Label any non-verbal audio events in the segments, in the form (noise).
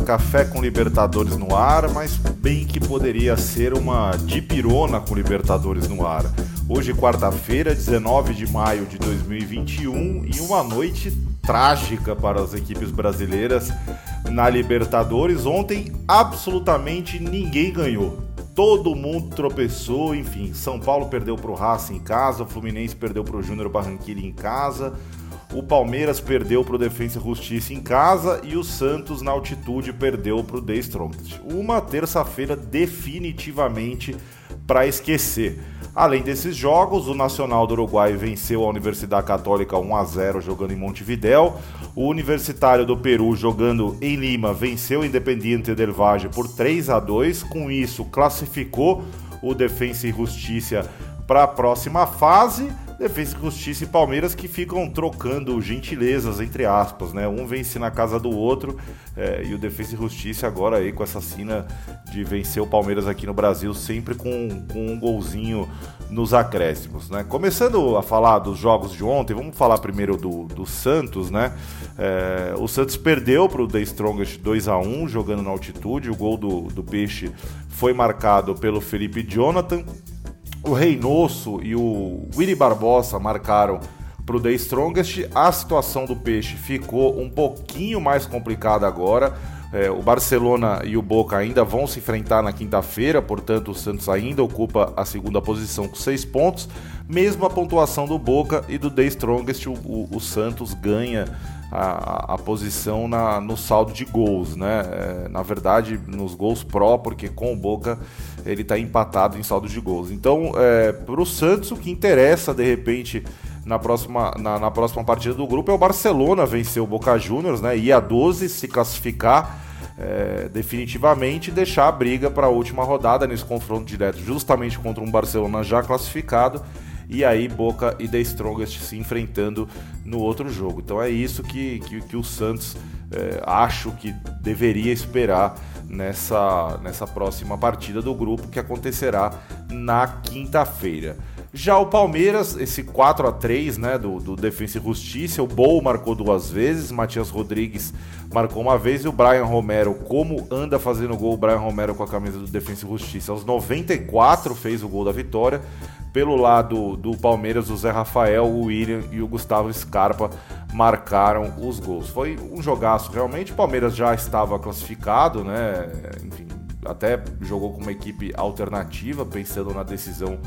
café com Libertadores no ar, mas bem que poderia ser uma dipirona com Libertadores no ar. Hoje, quarta-feira, 19 de maio de 2021, e uma noite trágica para as equipes brasileiras na Libertadores. Ontem, absolutamente ninguém ganhou. Todo mundo tropeçou, enfim. São Paulo perdeu para o Racing em casa, o Fluminense perdeu para o Júnior Barranquilla em casa. O Palmeiras perdeu para o Defensa e Justiça em casa e o Santos, na altitude, perdeu para o The Strongest. Uma terça-feira definitivamente para esquecer. Além desses jogos, o Nacional do Uruguai venceu a Universidade Católica 1 a 0 jogando em Montevidéu. O Universitário do Peru jogando em Lima venceu o Independiente del Valle por 3 a 2. Com isso, classificou o Defensa e Justiça para a próxima fase. Defesa e Justiça e Palmeiras que ficam trocando gentilezas, entre aspas, né? Um vence na casa do outro é, e o Defesa e Justiça agora aí com essa sina de vencer o Palmeiras aqui no Brasil, sempre com, com um golzinho nos acréscimos, né? Começando a falar dos jogos de ontem, vamos falar primeiro do, do Santos, né? É, o Santos perdeu para o The Strongest 2 a 1 jogando na altitude, o gol do, do Peixe foi marcado pelo Felipe Jonathan, o Reynoso e o Willy Barbosa marcaram para o The Strongest. A situação do Peixe ficou um pouquinho mais complicada agora. É, o Barcelona e o Boca ainda vão se enfrentar na quinta-feira, portanto, o Santos ainda ocupa a segunda posição com seis pontos. Mesmo a pontuação do Boca e do The Strongest, o, o, o Santos ganha a, a posição na, no saldo de gols, né? É, na verdade, nos gols pró, porque com o Boca ele está empatado em saldo de gols. Então, é, para o Santos, o que interessa de repente na próxima, na, na, próxima partida do grupo é o Barcelona vencer o Boca Juniors, né? Ir a 12, se classificar. É, definitivamente deixar a briga para a última rodada nesse confronto direto, justamente contra um Barcelona já classificado e aí Boca e The Strongest se enfrentando no outro jogo. Então é isso que, que, que o Santos é, acho que deveria esperar nessa, nessa próxima partida do grupo que acontecerá na quinta-feira. Já o Palmeiras, esse 4 a 3 né, do, do Defensa e Justiça, o Bol marcou duas vezes, Matias Rodrigues marcou uma vez e o Brian Romero, como anda fazendo gol o Brian Romero com a camisa do Defensa e Justiça, aos 94 fez o gol da vitória. Pelo lado do Palmeiras, o Zé Rafael, o William e o Gustavo Scarpa marcaram os gols. Foi um jogaço realmente. O Palmeiras já estava classificado, né? Enfim, até jogou com uma equipe alternativa, pensando na decisão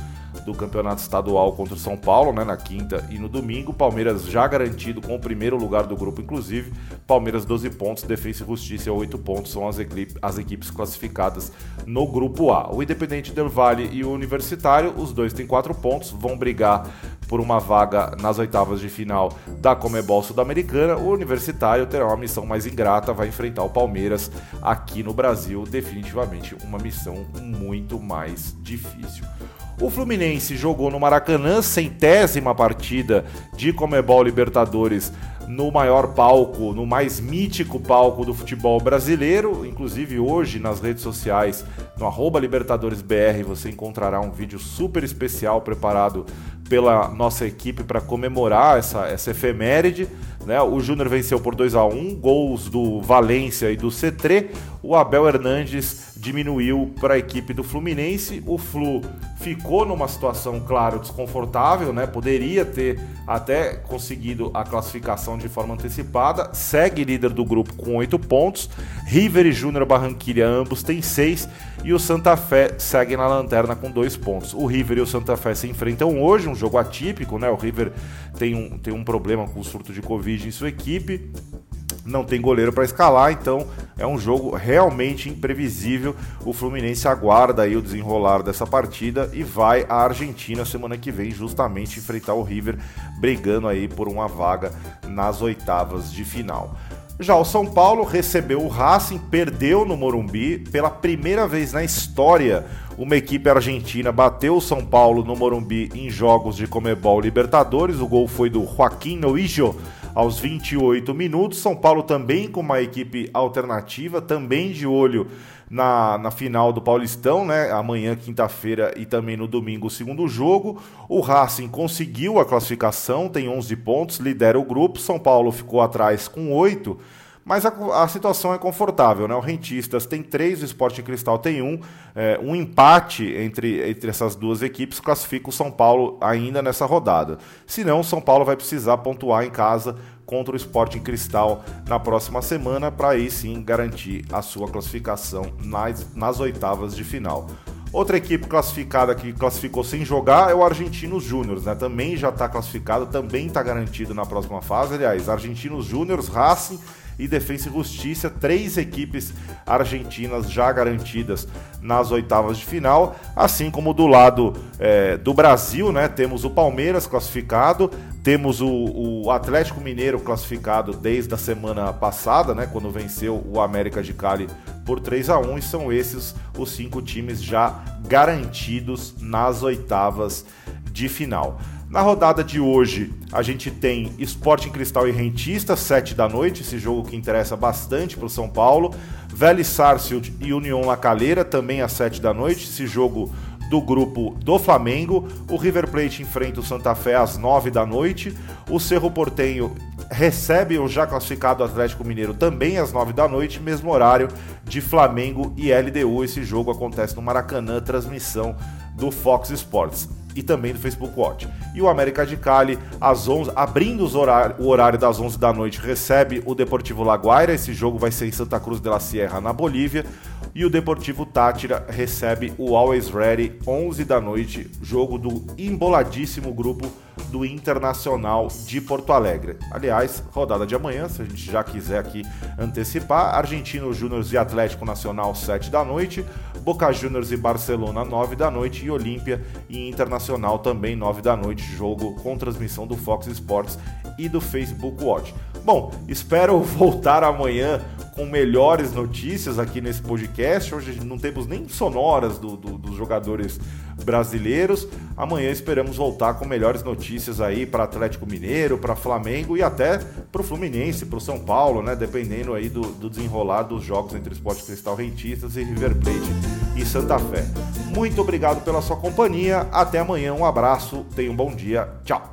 do campeonato estadual contra o São Paulo, né, na quinta e no domingo. Palmeiras já garantido com o primeiro lugar do grupo, inclusive. Palmeiras 12 pontos, Defesa e Justiça 8 pontos são as, equipes, as equipes classificadas no grupo A. O Independente Del Valle e o Universitário, os dois têm 4 pontos, vão brigar por uma vaga nas oitavas de final da Comebol Sul-Americana. O Universitário terá uma missão mais ingrata, vai enfrentar o Palmeiras aqui no Brasil, definitivamente uma missão muito mais difícil. O Fluminense jogou no Maracanã, centésima partida de Comebol Libertadores no maior palco, no mais mítico palco do futebol brasileiro. Inclusive hoje nas redes sociais, no arroba LibertadoresBR, você encontrará um vídeo super especial preparado pela nossa equipe para comemorar essa, essa efeméride. Né? O Júnior venceu por 2 a 1 gols do Valência e do Cetré. O Abel Hernandes diminuiu para a equipe do Fluminense. O Flu ficou numa situação, claro, desconfortável, né? Poderia ter até conseguido a classificação de forma antecipada. Segue líder do grupo com oito pontos. River e Júnior Barranquilha ambos têm seis e o Santa Fé segue na lanterna com dois pontos. O River e o Santa Fé se enfrentam hoje, um jogo atípico, né? O River tem um, tem um problema com o surto de Covid em sua equipe não tem goleiro para escalar, então é um jogo realmente imprevisível. O Fluminense aguarda aí o desenrolar dessa partida e vai à Argentina semana que vem justamente enfrentar o River, brigando aí por uma vaga nas oitavas de final. Já o São Paulo recebeu o Racing, perdeu no Morumbi pela primeira vez na história. Uma equipe argentina bateu o São Paulo no Morumbi em jogos de Comebol Libertadores. O gol foi do Joaquim Noillo aos 28 minutos. São Paulo também com uma equipe alternativa, também de olho na, na final do Paulistão, né? Amanhã, quinta-feira e também no domingo, o segundo jogo. O Racing conseguiu a classificação, tem 11 pontos, lidera o grupo. São Paulo ficou atrás com 8 mas a, a, situação é confortável, né? O Rentistas tem três, o Esporte Cristal tem um. É, um empate entre, entre essas duas equipes classifica o São Paulo ainda nessa rodada. Se não, o São Paulo vai precisar pontuar em casa contra o Sporting Cristal na próxima semana para aí sim garantir a sua classificação nas, nas oitavas de final. Outra equipe classificada que classificou sem jogar é o Argentinos Júniors, né? Também já está classificado, também está garantido na próxima fase. Aliás, Argentinos Júniors, Racing e Defesa e Justiça, três equipes argentinas já garantidas nas oitavas de final, assim como do lado é, do Brasil, né? Temos o Palmeiras classificado, temos o, o, Atlético Mineiro classificado desde a semana passada, né? Quando venceu o América de Cali por 3 a 1 e são esses os cinco times já garantidos nas oitavas de final. Na rodada de hoje, a gente tem Sporting Cristal e Rentista, 7 da noite, esse jogo que interessa bastante para o São Paulo. Vélez Sarsfield e União La Calera, também às 7 da noite, esse jogo do grupo do Flamengo. O River Plate enfrenta o Santa Fé às 9 da noite. O Cerro Portenho recebe o já classificado Atlético Mineiro também às 9 da noite, mesmo horário de Flamengo e LDU. Esse jogo acontece no Maracanã, transmissão do Fox Sports e também do Facebook Watch. E o América de Cali, às 11, abrindo horário, o horário das 11 da noite, recebe o Deportivo Laguaira. Esse jogo vai ser em Santa Cruz de la Sierra, na Bolívia. E o Deportivo Tátira recebe o Always Ready, 11 da noite, jogo do emboladíssimo grupo do Internacional de Porto Alegre. Aliás, rodada de amanhã, se a gente já quiser aqui antecipar, Argentino Júnior e Atlético Nacional 7 da noite, Boca Juniors e Barcelona 9 da noite e Olímpia e Internacional também 9 da noite, jogo com transmissão do Fox Sports e do Facebook Watch. Bom, espero (laughs) voltar amanhã com melhores notícias aqui nesse podcast. Hoje não temos nem sonoras do, do, dos jogadores brasileiros. Amanhã esperamos voltar com melhores notícias aí para Atlético Mineiro, para Flamengo e até para o Fluminense, para o São Paulo, né? Dependendo aí do, do desenrolar dos jogos entre Esporte Cristal Rentistas e River Plate e Santa Fé. Muito obrigado pela sua companhia. Até amanhã. Um abraço. Tenha um bom dia. Tchau.